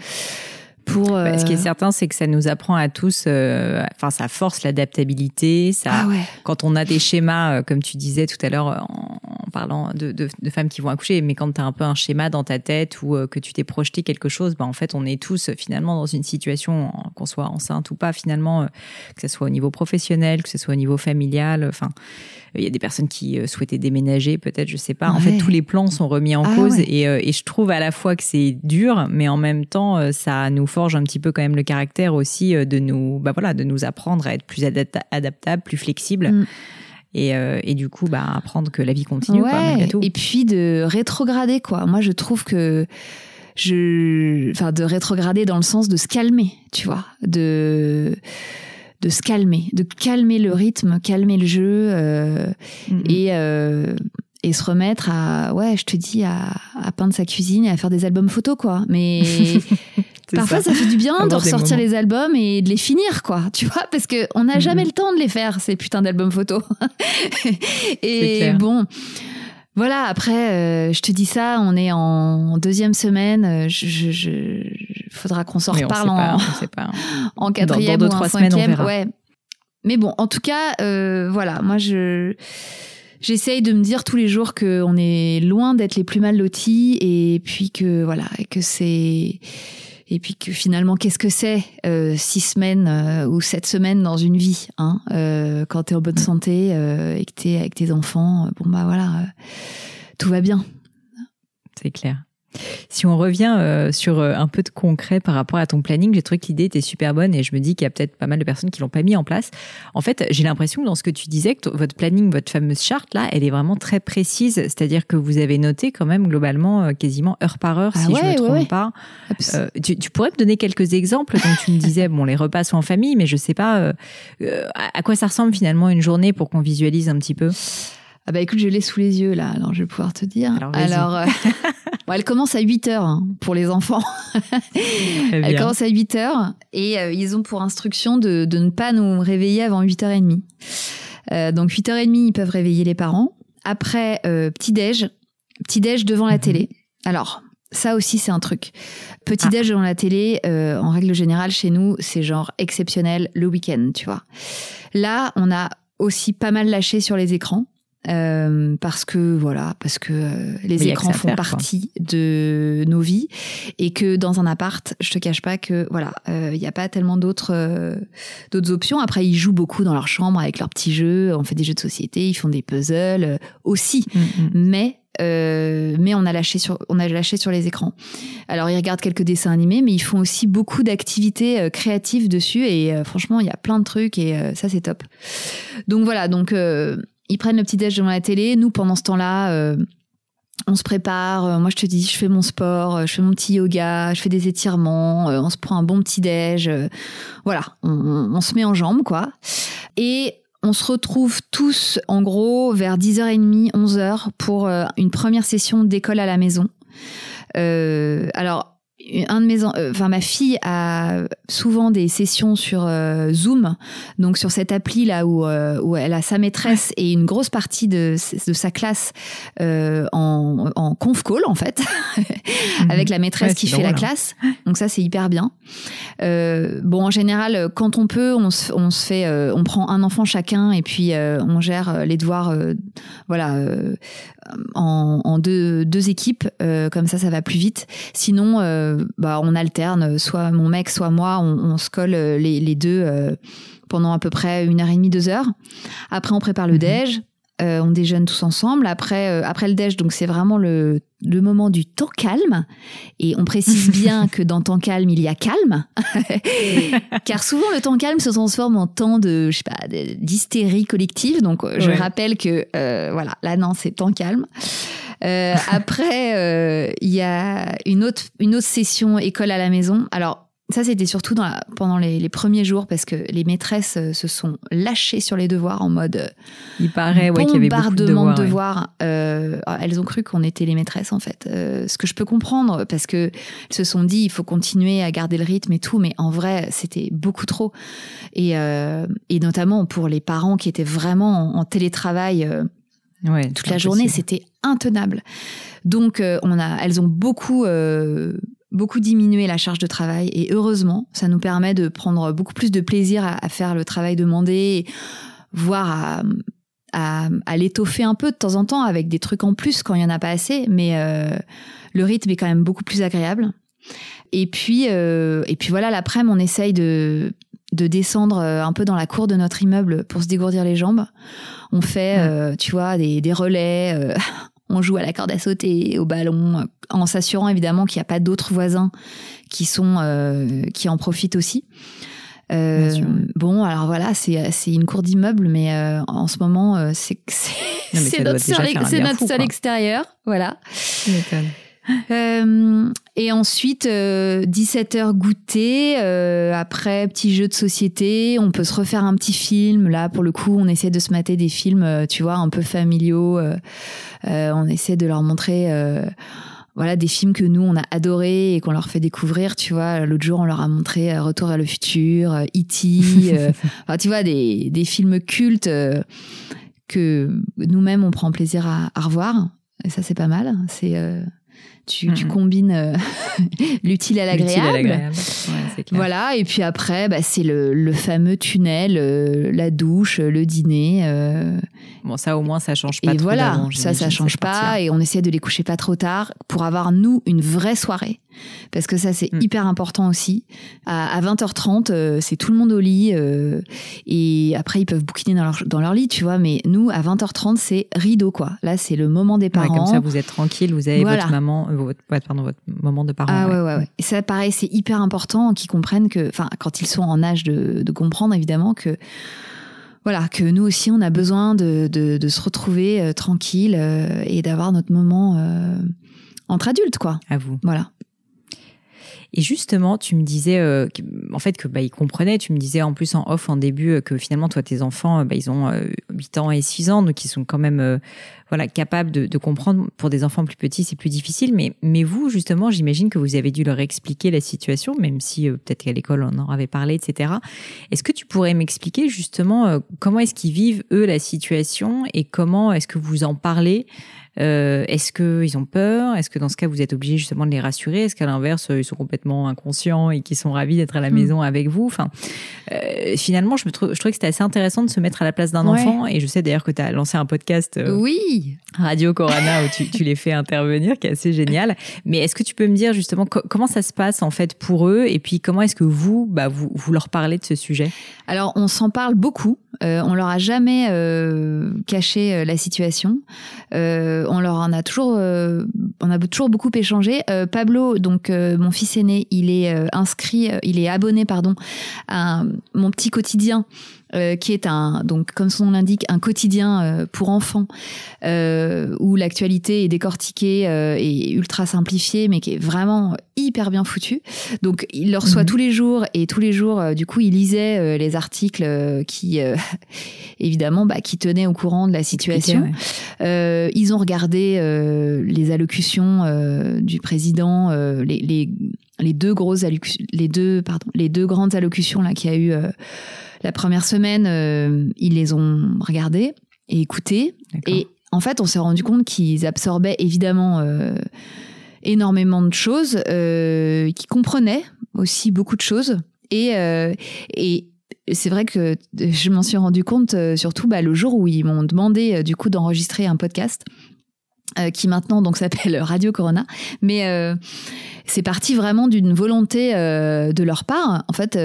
Pour, bah, ce qui est certain, c'est que ça nous apprend à tous, enfin, ça force l'adaptabilité. Ça, ah ouais. quand on a des schémas, comme tu disais tout à l'heure, en, parlant de, de, de, femmes qui vont accoucher, mais quand tu as un peu un schéma dans ta tête ou que tu t'es projeté quelque chose, bah, en fait, on est tous finalement dans une situation, qu'on soit enceinte ou pas, finalement, que ce soit au niveau professionnel, que ce soit au niveau familial, enfin, il y a des personnes qui souhaitaient déménager, peut-être, je sais pas. En fait, tous les plans sont remis en ah cause et, et, je trouve à la fois que c'est dur, mais en même temps, ça nous forge un petit peu quand même le caractère aussi de nous, bah voilà, de nous apprendre à être plus adaptable, plus flexible. Mm. Et, euh, et, du coup bah apprendre que la vie continue ouais, et puis de rétrograder quoi. Moi je trouve que je enfin de rétrograder dans le sens de se calmer tu vois de de se calmer de calmer le rythme calmer le jeu euh, mm-hmm. et euh, et se remettre à ouais je te dis à, à peindre sa cuisine et à faire des albums photos quoi. Mais parfois ça. fait du bien de ressortir les albums et de les finir quoi tu vois parce que on n'a jamais le temps de les faire ces putains d'albums photos. Et bon voilà après euh, je te dis ça on est en deuxième semaine euh, je, je, je faudra qu'on s'en reparle en, pas, en quatrième ou en cinquième ouais. Mais bon en tout cas euh, voilà moi je j'essaye de me dire tous les jours qu'on est loin d'être les plus mal lotis et puis que voilà que c'est et puis que finalement qu'est-ce que c'est euh, six semaines euh, ou sept semaines dans une vie hein euh, quand t'es en bonne santé euh, et que t'es avec tes enfants bon bah voilà tout va bien. C'est clair Si on revient euh, sur euh, un peu de concret par rapport à ton planning, j'ai trouvé que l'idée était super bonne et je me dis qu'il y a peut-être pas mal de personnes qui l'ont pas mis en place. En fait, j'ai l'impression que dans ce que tu disais, que votre planning, votre fameuse charte là, elle est vraiment très précise. C'est-à-dire que vous avez noté quand même globalement euh, quasiment heure par heure, Ah si je ouais, me trompe ouais, ouais. pas. Euh, tu, tu pourrais me donner quelques exemples Donc tu me disais, bon, les repas sont en famille, mais je sais pas à quoi ça ressemble finalement une journée pour qu'on visualise un petit peu? Ah bah écoute, je l'ai sous les yeux là, alors je vais pouvoir te dire. Alors, euh, bon, elle commence à 8 heures hein, pour les enfants. Elle commence à 8 heures et euh, ils ont pour instruction de, de ne pas nous réveiller avant 8h30. Euh, donc 8h30, ils peuvent réveiller les parents. Après, euh, petit-déj, petit-déj devant la Mhm. télé. Alors, ça aussi, c'est un truc. Petit-déj devant la télé, euh, en règle générale, chez nous, c'est genre exceptionnel le week-end, tu vois. Là, on a aussi pas mal lâché sur les écrans. Euh, parce que voilà, parce que euh, les que écrans font faire, quoi. partie de nos vies et que dans un appart, je te cache pas que voilà, euh, il n'y a pas tellement d'autres euh, d'autres options. Après, ils jouent beaucoup dans leur chambre avec leurs petits jeux. On fait des jeux de société, ils font des puzzles euh, aussi. Mm, mm. Mais euh, mais on a lâché sur on a lâché sur les écrans. Alors ils regardent quelques dessins animés, mais ils font aussi beaucoup d'activités euh, créatives dessus et euh, franchement il y a plein de trucs et euh, ça c'est top. Donc voilà donc euh, ils prennent le petit déj devant la télé. Nous pendant ce temps-là. euh, on se prépare, euh, moi je te dis, je fais mon sport, euh, je fais mon petit yoga, je fais des étirements, on se prend un bon petit déj, voilà, on, se met en jambes quoi. Et on se retrouve tous en gros vers 10h30, 11h pour une première session d'école à la maison. Euh, alors un de mes, euh, enfin ma fille a souvent des sessions sur euh, Zoom, donc sur cette appli là où euh, où elle a sa maîtresse et une grosse partie de, de sa classe en, en conf call en fait, avec la maîtresse Ouais, qui fait la hein. classe. Donc ça c'est hyper bien. Bon en général quand on peut on se, on se fait on prend un enfant chacun et puis on gère les devoirs voilà en, en deux, deux équipes comme ça ça va plus vite. Sinon euh, bah on alterne soit mon mec soit moi on, on se colle euh, les, les deux euh, pendant à peu près une heure et demie deux heures. Après on prépare le Mhm. déj. euh, on déjeune tous ensemble. Après, euh, après le déj, donc c'est vraiment le, le moment du temps calme. Et on précise bien que dans temps calme, il y a calme. Car souvent, le temps calme se transforme en temps de, je sais pas, d'hystérie collective. Donc, je Ouais. rappelle que, euh, voilà, là, non, c'est temps calme. Euh, après, euh, il y a une autre, une autre session école à la maison. Alors, ça, c'était surtout dans la- pendant les, les premiers jours parce que les maîtresses euh, se sont lâchées sur les devoirs en mode euh, Il paraît ouais, qu'il y avait beaucoup de devoirs. de ouais. devoirs. Euh, elles ont cru qu'on était les maîtresses en fait. Euh, ce que je peux comprendre parce que elles se sont dit il faut continuer à garder le rythme et tout, mais en vrai c'était beaucoup trop. Et, euh, et notamment pour les parents qui étaient vraiment en, en télétravail euh, Ouais, toute la journée, c'était intenable. Donc euh, on a, elles ont beaucoup euh, beaucoup diminué la charge de travail et heureusement, ça nous permet de prendre beaucoup plus de plaisir à, à faire le travail demandé, voire à, à, à l'étoffer un peu de temps en temps avec des trucs en plus quand il y en a pas assez, mais euh, le rythme est quand même beaucoup plus agréable. Et puis et puis voilà, l'après-midi, on essaye de de descendre euh, un peu dans la cour de notre immeuble pour se dégourdir les jambes. On fait, Ouais. euh, tu vois, des, des relais. euh, on joue à la corde à sauter, au ballon, en s'assurant évidemment qu'il n'y a pas d'autres voisins qui sont euh, qui en profitent aussi. Bon, alors voilà, c'est une cour d'immeuble, mais en ce moment, c'est notre seul, notre fou, seul extérieur, voilà. Euh, et ensuite, 17h goûter, euh, après petit jeu de société, on peut se refaire un petit film. Là, pour le coup, on essaie de se mater des films, euh, tu vois, un peu familiaux. euh, euh, on essaie de leur montrer... euh, voilà des films que nous on a adorés et qu'on leur fait découvrir tu vois l'autre jour on leur a montré euh, Retour vers le futur euh, E.T. euh, enfin, tu vois des, des films cultes euh, que nous-mêmes on prend plaisir à, à revoir et ça c'est pas mal c'est euh, tu, tu Mhm. combines euh, l'utile à l'agréable. Ouais, voilà, et puis après, bah, c'est le, le fameux tunnel, euh, la douche, le dîner. euh, Bon, ça au moins, ça change pas et trop voilà, ça, ça change pas. partie-là. Et on essaie de les coucher pas trop tard pour avoir, nous, une vraie soirée. Parce que ça, c'est Mm. hyper important aussi. À, à 20h30, euh, c'est tout le monde au lit. euh, et après, ils peuvent bouquiner dans leur, dans leur lit, tu vois. Mais nous, à 20h30, c'est rideau, quoi. Là, c'est le moment des Ouais, parents. comme ça, vous êtes tranquille, vous avez Voilà. votre maman, votre, pardon, votre moment de parents. Ah ouais, ouais, ouais. Et ça, pareil, c'est hyper important qu'ils comprennent que, enfin, quand ils sont en âge de, de comprendre, évidemment, que voilà, que nous aussi, on a besoin de, de, de se retrouver euh, tranquille euh, et d'avoir notre moment euh, entre adultes, quoi. À vous. Voilà. Et justement, tu me disais, euh, en fait, que bah, ils comprenaient. Tu me disais en plus en off, en début, euh, que finalement, toi, tes enfants, euh, bah, ils ont 8 ans et 6 ans, donc ils sont quand même voilà, capables de, de, comprendre. Pour des enfants plus petits, c'est plus difficile. Mais, mais vous, justement, j'imagine que vous avez dû leur expliquer la situation, même si peut-être qu'à l'école, on en avait parlé, etc. Est-ce que tu pourrais m'expliquer justement comment est-ce qu'ils vivent, eux, la situation et comment est-ce que vous en parlez? Euh, Est-ce qu'ils ont peur? Est-ce que dans ce cas, vous êtes obligé justement de les rassurer? Est-ce qu'à l'inverse, ils sont complètement inconscients et qu'ils sont ravis d'être à la hmm. maison avec vous? Enfin, euh, finalement, je, me trouve, je trouvais que c'était assez intéressant de se mettre à la place d'un enfant. Et je sais d'ailleurs que tu as lancé un podcast euh, oui. Radio Corona où tu, tu, les fais intervenir, qui est assez génial. Mais est-ce que tu peux me dire justement comment ça se passe en fait pour eux? Et puis comment est-ce que vous, bah, vous, vous leur parlez de ce sujet? Alors, on s'en parle beaucoup. Euh, on leur a jamais euh, caché euh, la situation. Euh, on leur en a toujours, on a toujours beaucoup échangé. Pablo, donc mon fils aîné, il est inscrit, il est abonné, pardon, à mon petit quotidien euh, qui est un donc comme son nom l'indique un quotidien euh, pour enfants euh, où l'actualité est décortiquée et ultra simplifiée mais qui est vraiment hyper bien foutu. Donc il le reçoit mhm. tous les jours et tous les jours du coup il lisait les articles qui évidemment bah, qui tenaient au courant de la situation. ils ont regardé les allocutions du président les, les les deux grosses les deux pardon les deux grandes allocutions là qu'il y a eu la première semaine, euh, ils les ont regardés et écoutés. Et en fait, on s'est rendu compte qu'ils absorbaient évidemment euh, énormément de choses, euh, qu'ils comprenaient aussi beaucoup de choses. Et, et c'est vrai que je m'en suis rendu compte surtout bah, le jour où ils m'ont demandé du coup d'enregistrer un podcast. qui maintenant donc s'appelle Radio Corona, mais c'est parti vraiment d'une volonté de leur part. En fait,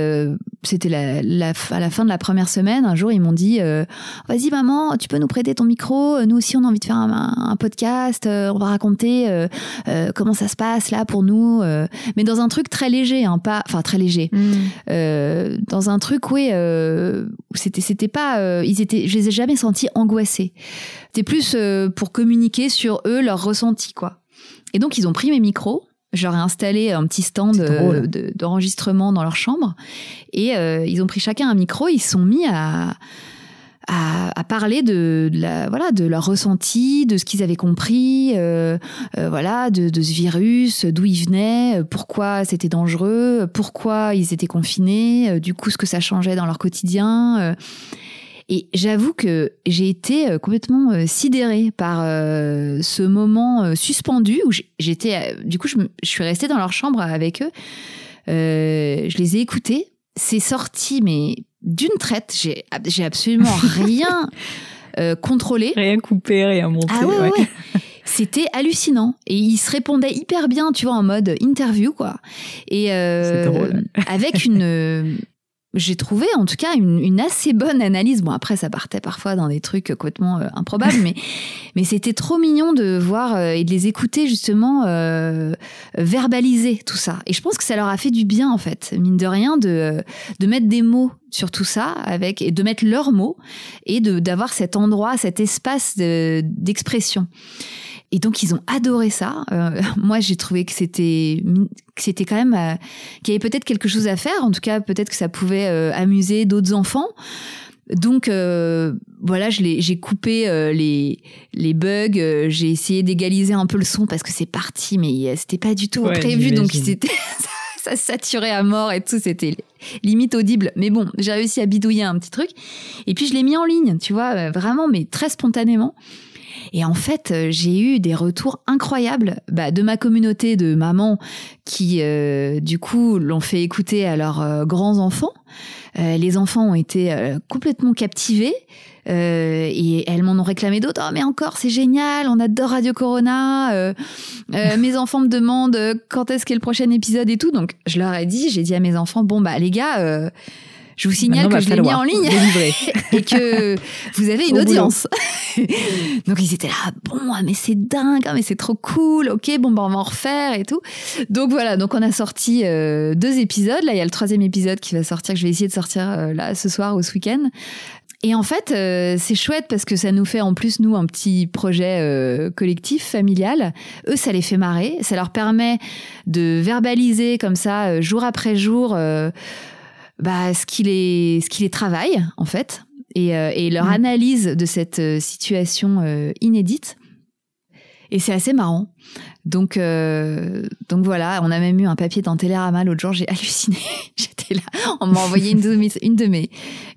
c'était la, à la fin de la première semaine, un jour ils m'ont dit euh, vas-y maman, tu peux nous prêter ton micro, nous aussi on a envie de faire un, podcast, euh, on va raconter euh, comment ça se passe là pour nous, mais dans un truc très léger, hein, pas, enfin très léger, mm. dans un truc oui, c'était c'était pas, ils étaient, je les ai jamais sentis angoissés, c'était plus pour communiquer sur eux leur ressenti quoi. Et donc ils ont pris mes micros ai installé un petit stand euh, d'enregistrement dans leur chambre et euh, ils ont pris chacun un micro. Ils se sont mis à, à, parler de, la, voilà, de leur ressenti, de ce qu'ils avaient compris, euh, voilà, de, de, ce virus, d'où il venait, pourquoi c'était dangereux, pourquoi ils étaient confinés, du coup ce que ça changeait dans leur quotidien. Et j'avoue que j'ai été euh, complètement euh, sidérée par euh, ce moment suspendu où j'étais, du coup, je, suis restée dans leur chambre avec eux. je les ai écoutés. C'est sorti, mais d'une traite. J'ai, absolument rien contrôlé. Rien coupé, rien monté. Ah ouais, ouais. C'était hallucinant et ils se répondaient hyper bien, tu vois, en mode interview quoi. Et avec une j'ai trouvé en tout cas une, une, assez bonne analyse. Bon après ça partait parfois dans des trucs complètement euh, improbables, mais mais c'était trop mignon de voir euh, et de les écouter justement euh, verbaliser tout ça. Et je pense que ça leur a fait du bien en fait, mine de rien, de de mettre des mots sur tout ça avec et de mettre leurs mots et de d'avoir cet endroit, cet espace d'expression. Et donc ils ont adoré ça. Euh, moi j'ai trouvé que c'était que c'était quand même euh, qu'il y avait peut-être quelque chose à faire. En tout cas peut-être que ça pouvait euh, amuser d'autres enfants. Donc voilà, j'ai coupé les, les bugs, j'ai essayé d'égaliser un peu le son parce que c'est parti, mais c'était pas du tout prévu, donc c'était ça saturait à mort et tout, c'était limite audible. Mais bon, j'ai réussi à bidouiller un petit truc. Et puis je l'ai mis en ligne, tu vois, vraiment, mais très spontanément. Et en fait, euh, j'ai eu des retours incroyables bah, de ma communauté de mamans qui, euh, du coup, l'ont fait écouter à leurs euh, grands enfants. les enfants ont été complètement captivés. et elles m'en ont réclamé d'autres. Oh, mais encore, c'est génial, on adore Radio Corona. mes enfants me demandent quand est-ce qu'est le prochain épisode et tout. Donc, je leur ai dit, j'ai dit à mes enfants, bon, bah, les gars, Je vous signale que je l'ai mis en ligne et que vous avez une audience. Donc ils étaient là, bon, ah, mais c'est dingue, ah, mais c'est trop cool, ok, bon, bah, on va en refaire et tout. Donc voilà, donc on a sorti euh, deux épisodes. Là, il y a le troisième épisode qui va sortir, que je vais essayer de sortir euh, là ce soir ou ce week-end. Et en fait, euh, c'est chouette parce que ça nous fait en plus, nous, un petit projet collectif, familial. Eux, ça les fait marrer. Ça leur permet de verbaliser comme ça, jour après jour, bah, ce qui les, ce qui les travaille, en fait, et, euh, et leur mm. analyse de cette euh, situation euh, inédite. Et c'est assez marrant. Donc, donc voilà, on a même eu un papier dans Télérama l'autre jour, j'ai halluciné. J'étais là, on m'a envoyé une de mes, une de mes,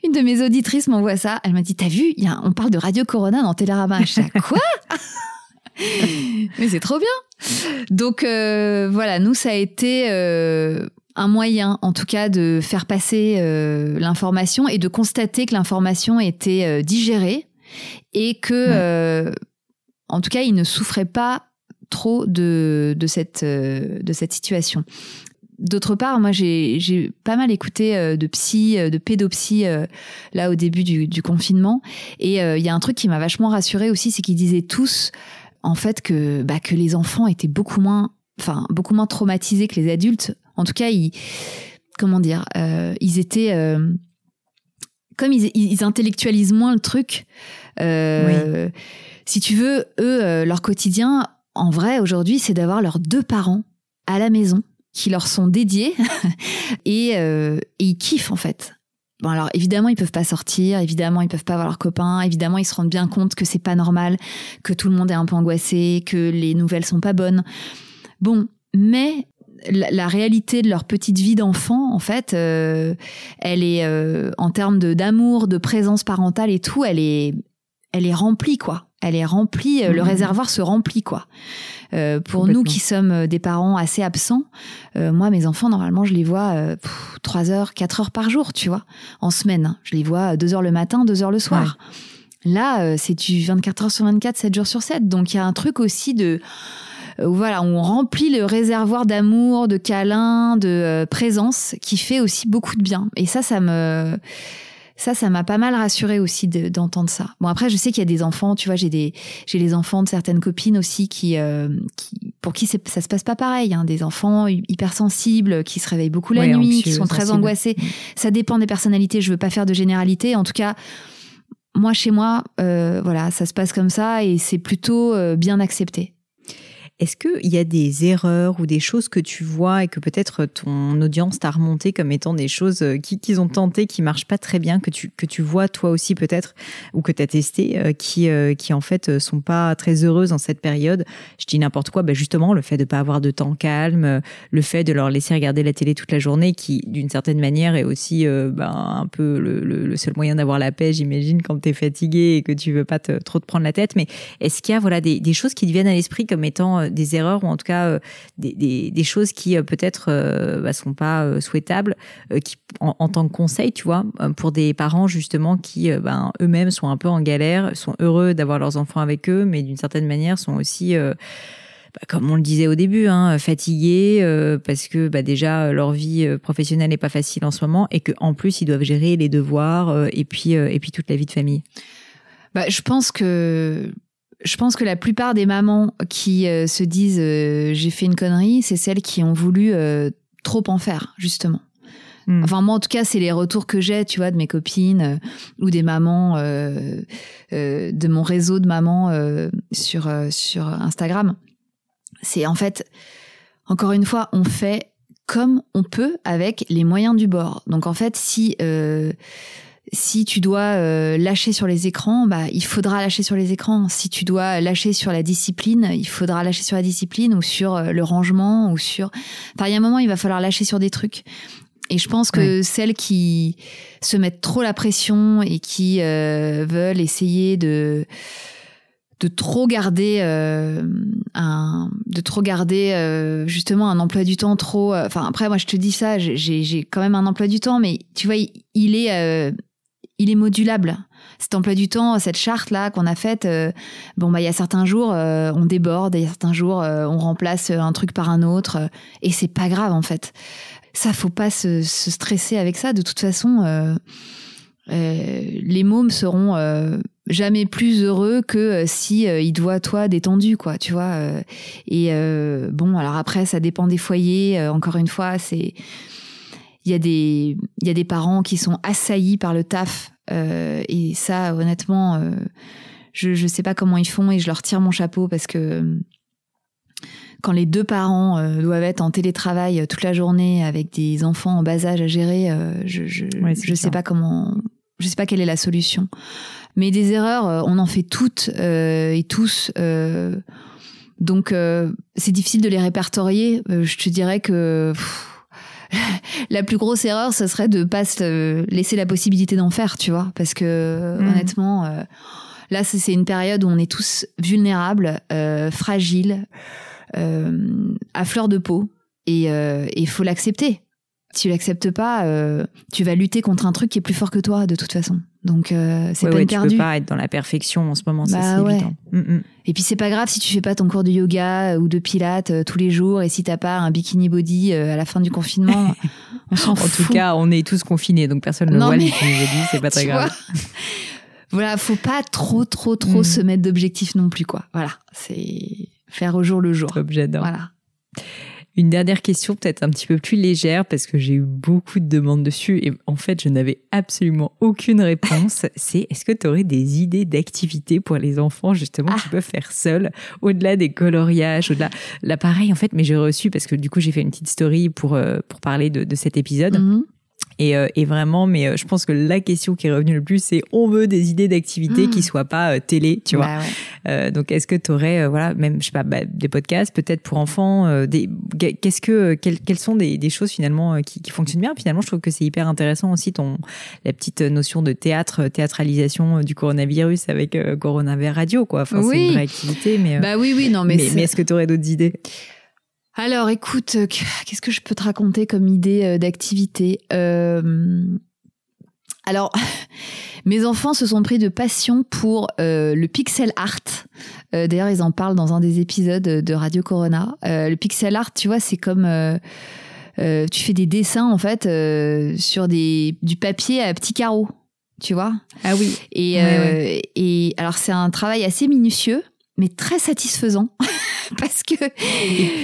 une de mes auditrices m'envoie ça. Elle m'a dit, t'as vu, y a, on parle de Radio Corona dans Télérama. Je dis, quoi? Mais c'est trop bien. Donc voilà, nous ça a été un moyen, en tout cas, de faire passer euh, l'information et de constater que l'information était euh, digérée et que, euh, en tout cas, il ne souffrait pas trop de, de, cette, de cette situation. D'autre part, moi, j'ai pas mal écouté de psy, de pédopsie, là, au début du, du confinement. Et il y a un truc qui m'a vachement rassurée aussi, c'est qu'ils disaient tous, en fait, que, bah, que les enfants étaient beaucoup moins enfin beaucoup moins traumatisés que les adultes. En tout cas, ils, comment dire, euh, ils étaient euh, comme ils, intellectualisent moins le truc. Euh, si tu veux, eux, leur quotidien, en vrai, aujourd'hui, c'est d'avoir leurs deux parents à la maison qui leur sont dédiés et, et ils kiffent en fait. Bon alors évidemment ils peuvent pas sortir, évidemment ils peuvent pas voir leurs copains, évidemment ils se rendent bien compte que c'est pas normal, que tout le monde est un peu angoissé, que les nouvelles sont pas bonnes. Bon, mais la, réalité de leur petite vie d'enfant, en fait, euh, elle est euh, en termes d'amour, de, présence parentale et tout, elle est, elle est remplie quoi. Elle est remplie, euh, le mmh. réservoir se remplit quoi. pour nous qui sommes des parents assez absents, moi mes enfants normalement je les vois 3 heures, 4 heures par jour, tu vois, en semaine. Je les vois 2 heures le matin, 2 heures le soir. Là, c'est du 24 heures sur 24, 7 jours sur 7. Donc il y a un truc aussi de où voilà, on remplit le réservoir d'amour, de câlins, de euh, présence, qui fait aussi beaucoup de bien. Et ça, ça me ça, ça m'a pas mal rassuré aussi d'entendre ça. Bon après, je sais qu'il y a des enfants, tu vois, j'ai des j'ai les enfants de certaines copines aussi qui, euh, qui pour qui ça se passe pas pareil, hein, des enfants hypersensibles qui se réveillent beaucoup la nuit, qui sont très angoissés. Mm. Ça dépend des personnalités. Je veux pas faire de généralité. En tout cas, moi chez moi, euh, voilà, ça se passe comme ça et c'est plutôt bien accepté. Est-ce qu'il y a des erreurs ou des choses que tu vois et que peut-être ton audience t'a remonté comme étant des choses euh, qu'ils ont tenté, qui marchent pas très bien, que tu, que tu vois toi aussi peut-être, ou que tu as testé, euh, qui, euh, qui en fait sont pas très heureuses en cette période? Je dis n'importe quoi, ben justement le fait de pas avoir de temps calme, le fait de leur laisser regarder la télé toute la journée, qui d'une certaine manière est aussi ben, un peu le, seul moyen d'avoir la paix, j'imagine, quand tu es fatigué et que tu veux pas trop te prendre la tête. Mais est-ce qu'il y a voilà, des, des choses qui te viennent à l'esprit comme étant euh, des erreurs ou en tout cas euh, des, choses qui euh, peut-être ne bah, sont pas souhaitables qui, en, tant que conseil, tu vois, pour des parents justement qui ben, eux-mêmes sont un peu en galère, sont heureux d'avoir leurs enfants avec eux, mais d'une certaine manière sont aussi bah, comme on le disait au début, hein, fatigués parce que bah, déjà leur vie professionnelle n'est pas facile en ce moment et qu'en plus ils doivent gérer les devoirs et puis et puis toute la vie de famille. Bah, je pense que je pense que la plupart des mamans qui euh, se disent euh, j'ai fait une connerie, c'est celles qui ont voulu euh, trop en faire, justement. Hmm. Enfin, moi, en tout cas, c'est les retours que j'ai, tu vois, de mes copines ou des mamans, de mon réseau de mamans sur, sur Instagram. C'est en fait, encore une fois, on fait comme on peut avec les moyens du bord. Donc, en fait, si si tu dois euh, lâcher sur les écrans, bah, il faudra lâcher sur les écrans. Si tu dois lâcher sur la discipline, il faudra lâcher sur la discipline ou sur euh, le rangement ou sur. Enfin, il y a un moment, il va falloir lâcher sur des trucs. Et je pense que celles qui se mettent trop la pression et qui euh, veulent essayer de de trop garder un de trop garder justement un emploi du temps trop enfin après moi je te dis ça j'ai j'ai quand même un emploi du temps mais tu vois il est il est modulable. Cet emploi du temps, cette charte là qu'on a faite, euh, bon bah il y a certains jours euh, on déborde, il y a certains jours euh, on remplace un truc par un autre et c'est pas grave en fait. ça, faut pas se, se, stresser avec ça. De toute façon, les mômes seront jamais plus heureux que si euh, te voient toi détendu, quoi. Tu vois. et bon, alors après, ça dépend des foyers. encore une fois, c'est il y a des il y a des parents qui sont assaillis par le taf et ça, honnêtement, je je sais pas comment ils font et je leur tire mon chapeau parce que quand les deux parents euh, doivent être en télétravail toute la journée avec des enfants en bas âge à gérer, euh, je je, Ouais, je c'est sais pas comment, je sais pas quelle est la solution. Mais des erreurs, euh, on en fait toutes euh, et tous. euh, donc euh, c'est difficile de les répertorier. Euh, je te dirais que pff, la plus grosse erreur, ce serait de pas se laisser la possibilité d'en faire, tu vois, parce que Mhm. honnêtement. euh, Là, c'est c'est une période où on est tous vulnérables, euh, fragiles, euh, à fleur de peau, et il faut l'accepter. Si tu l'acceptes pas, euh, tu vas lutter contre un truc qui est plus fort que toi, de toute façon. Donc, euh, c'est Ouais, pas ouais, une tu peux pas être dans la perfection en ce moment, Bah c'est ouais. évident. Mm, mm. Et puis, c'est pas grave si tu fais pas ton cours de yoga ou de pilates euh, tous les jours, et si t'as pas un bikini body euh, à la fin du confinement, on s'en En tout cas, on est tous confinés, donc personne ne voit mais- les dit, c'est pas très grave. voilà, faut pas trop, trop, trop Mm. se mettre d'objectifs non plus, quoi. Voilà, c'est faire au jour le jour. J'adore. Voilà. Une dernière question, peut-être un petit peu plus légère, parce que j'ai eu beaucoup de demandes dessus et en fait, je n'avais absolument aucune réponse. C'est est-ce que tu aurais des idées d'activités pour les enfants, justement, Ah. qu'ils peuvent faire seuls, au-delà des coloriages, au-delà. Là, pareil, en fait, mais j'ai reçu, parce que du coup, j'ai fait une petite story pour, euh, pour parler de, de cet épisode. Mhm. Et, euh, et vraiment, mais euh, je pense que la question qui est revenue le plus, c'est on veut des idées d'activités Mm. qui soient pas euh, télé, tu vois. Bah ouais. Euh, donc, est-ce que tu aurais, voilà, même, je sais pas, bah, des podcasts, peut-être pour enfants, euh, des, qu'est-ce que, euh, quelles, quelles sont des, des choses finalement euh, qui, qui fonctionnent bien? Finalement, je trouve que c'est hyper intéressant aussi ton, la petite notion de théâtre, euh, théâtralisation euh, du coronavirus avec euh, Coronavirus Radio, quoi. Enfin, c'est Oui. une vraie activité, mais, euh, Bah oui, oui, non, mais, mais, c'est- mais est-ce que tu aurais d'autres idées? Alors, écoute, euh, qu'est-ce que je peux te raconter comme idée euh, d'activité Euh, Alors, mes enfants se sont pris de passion pour euh, le pixel art. Euh, D'ailleurs, ils en parlent dans un des épisodes de Radio Corona. Euh, le pixel art, tu vois, c'est comme tu fais des dessins en fait sur des du papier à petits carreaux, tu vois. Ah oui. Et, Ouais, et alors, c'est un travail assez minutieux, mais très satisfaisant. Parce que.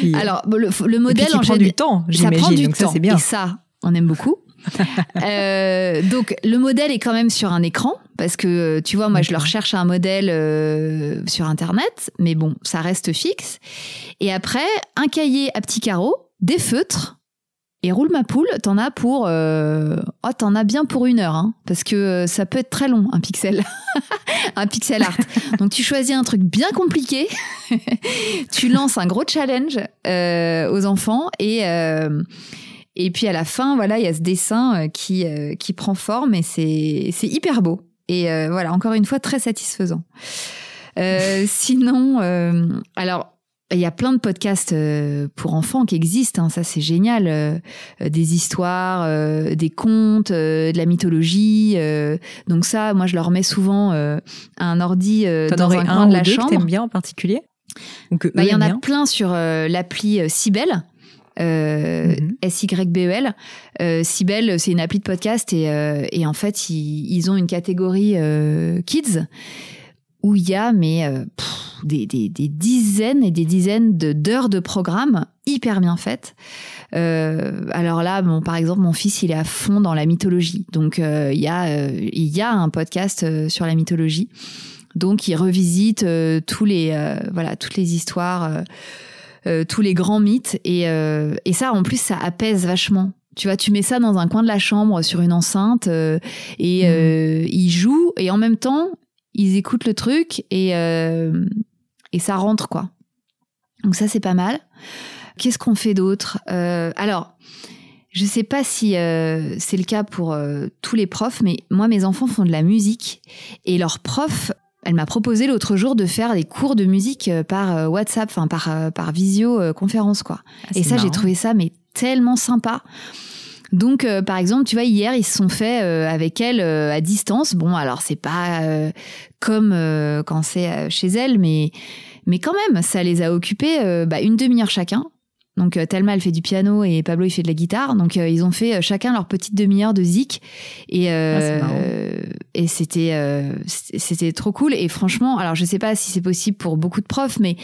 Puis, Alors, le, le modèle en prend du temps, Ça prend du Donc temps. ça, c'est bien. Et ça, on aime beaucoup. Euh, donc, le modèle est quand même sur un écran. Parce que, euh, tu vois, moi, je leur D'accord. cherche un modèle euh, sur Internet. Mais bon, ça reste fixe. Et après, un cahier à petits carreaux, des feutres. Et roule ma poule, t'en as pour. euh, Oh, t'en as bien pour une heure, hein, parce que euh, ça peut être très long, un pixel. un pixel art. Donc, tu choisis un truc bien compliqué, tu lances un gros challenge euh, aux enfants, et, et puis à la fin, voilà, il y a ce dessin qui, qui prend forme, et c'est c'est hyper beau. Et voilà, encore une fois, très satisfaisant. Sinon, alors, il y a plein de podcasts euh, pour enfants qui existent, hein, ça c'est génial. euh, des histoires, euh, des contes, de la mythologie. donc ça, moi je leur mets souvent un ordi dans un un coin de la deux que chambre. t'aimes bien en particulier que Bah, il y en a plein sur l'appli euh, Sibel. Euh, Mhm. S-Y-B-E-L. Euh, c'est une appli de podcast et, euh, et en fait, ils, ils ont une catégorie kids où il y a mais euh, pff, des, des, des dizaines et des dizaines de- d'heures de programmes hyper bien faites. Euh, alors là, bon, par exemple, mon fils, il est à fond dans la mythologie. Donc, euh, il y, a, euh, il y a un podcast euh, sur la mythologie. Donc, il revisite euh, tous les, euh, voilà, toutes les histoires, tous les grands mythes. Et, euh, et ça, en plus, ça apaise vachement. Tu vois, tu mets ça dans un coin de la chambre sur une enceinte euh, et Mhm. euh, ils jouent et en même temps, ils écoutent le truc et, euh, et ça rentre, quoi. Donc ça, c'est pas mal. Qu'est-ce qu'on fait d'autre? Euh, Alors, je sais pas si euh, c'est le cas pour tous les profs, mais moi, mes enfants font de la musique et leur prof, elle m'a proposé l'autre jour de faire des cours de musique par WhatsApp, enfin par, par visioconférence, quoi. Ah, Et ça, j'ai trouvé ça mais tellement sympa. Donc, euh, par exemple, tu vois, hier, ils se sont fait euh, avec elle euh, à distance. Bon, alors c'est pas euh, comme euh, quand c'est euh, chez elle, mais mais quand même, ça les a occupés bah, une demi-heure chacun. Donc euh, Thelma elle fait du piano et Pablo il fait de la guitare. Donc euh, ils ont fait euh, chacun leur petite demi-heure de zik et et c'était c'était trop cool et franchement alors je sais pas si c'est possible pour beaucoup de profs mais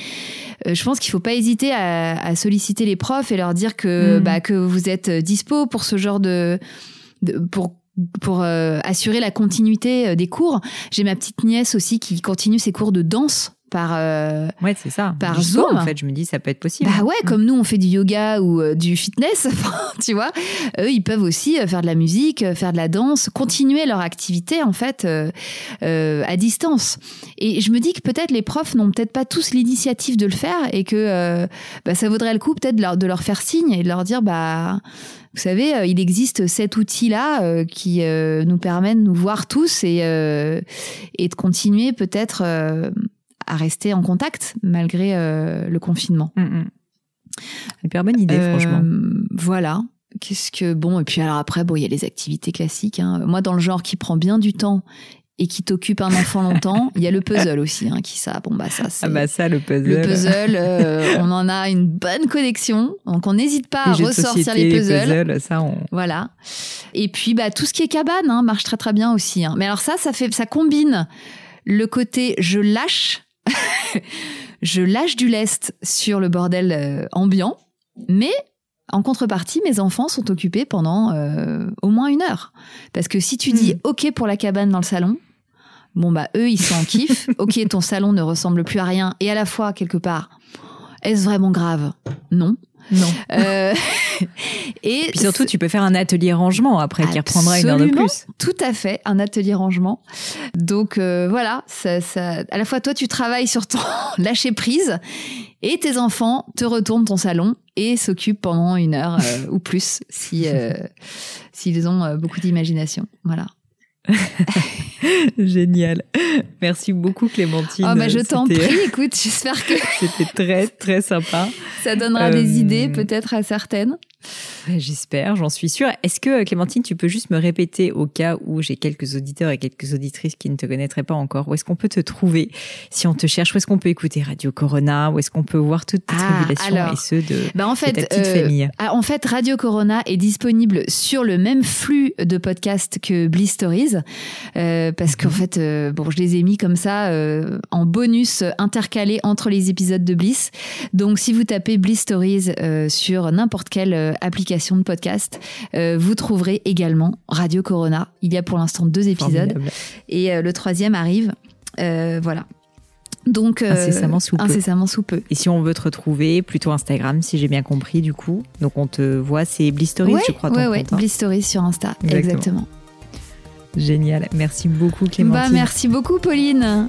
je pense qu'il faut pas hésiter à, solliciter les profs et leur dire que mm. bah que vous êtes dispo pour ce genre de, de pour pour assurer la continuité des cours. J'ai ma petite nièce aussi qui continue ses cours de danse par euh, ouais c'est ça. par Zoom. en fait je me dis ça peut être possible. Bah ouais comme nous on fait du yoga ou euh, du fitness tu vois. Eux ils peuvent aussi euh, faire de la musique faire de la danse continuer leur activité en fait à distance. Et je me dis que peut-être les profs n'ont peut-être pas tous l'initiative de le faire et que bah, ça vaudrait le coup peut-être de leur, de leur faire signe et de leur dire bah vous savez, il existe cet outil-là qui nous permet de nous voir tous et, et de continuer peut-être à rester en contact malgré euh, le confinement. Mm, mm. Hyper bonne idée, euh, franchement. Voilà. Qu'est-ce que bon et puis alors après bon il y a les activités classiques. Hein. Moi dans le genre qui prend bien du temps et qui t'occupe un enfant longtemps. Il y a le puzzle aussi, hein, qui ça. Bon bah ça c'est. Ah bah ça le puzzle. Le puzzle, euh, on en a une bonne connexion, donc on n'hésite pas à ressortir les puzzles. ça on... Voilà. Et puis bah tout ce qui est cabane hein, marche très très bien aussi. Mais alors ça, ça fait, ça combine le côté je lâche je lâche du lest sur le bordel euh, ambiant, mais en contrepartie, mes enfants sont occupés pendant euh, au moins une heure. Parce que si tu dis hmm. OK pour la cabane dans le salon, bon bah eux ils sont en kiff. OK, ton salon ne ressemble plus à rien et à la fois quelque part, est-ce vraiment grave? Non. Non. Euh, et Puis surtout, tu peux faire un atelier rangement après qui reprendra une heure de plus. Tout à fait, un atelier rangement. Donc euh, voilà, ça, ça, à la fois toi, tu travailles sur ton lâcher prise et tes enfants te retournent ton salon et s'occupent pendant une heure euh, ou plus si s'ils ont beaucoup d'imagination. Voilà. Génial. Merci beaucoup Clémentine. Oh bah je t'en prie, écoute, j'espère que c'était très très sympa. Ça donnera des idées peut-être à certaines. J'espère, j'en suis sûre. Est-ce que Clémentine, tu peux juste me répéter au cas où j'ai quelques auditeurs et quelques auditrices qui ne te connaîtraient pas encore, où est-ce qu'on peut te trouver si on te cherche? Où est-ce qu'on peut écouter Radio Corona? Où est-ce qu'on peut voir toutes tes ah, tribulations et ceux de, bah en fait, ta petite euh, famille? ah, En fait, Radio Corona est disponible sur le même flux de podcasts que Bliss Stories, euh, parce qu'en mhm. fait, euh, bon, je les ai mis comme ça en bonus intercalé entre les épisodes de Bliss. Donc, si vous tapez Bliss Stories sur n'importe quelle application de podcast. Euh, vous trouverez également Radio Corona. Il y a pour l'instant deux épisodes. Et euh, le troisième arrive. Euh, voilà. Donc, incessamment sous peu. Incessamment sous peu. Et si on veut te retrouver, plutôt Instagram, si j'ai bien compris, du coup. Donc, on te voit, c'est Blistories, je crois. Oui, oui, Blistories sur Insta. Exactement. Génial. Merci beaucoup, Clémentine. Bah, merci beaucoup, Pauline.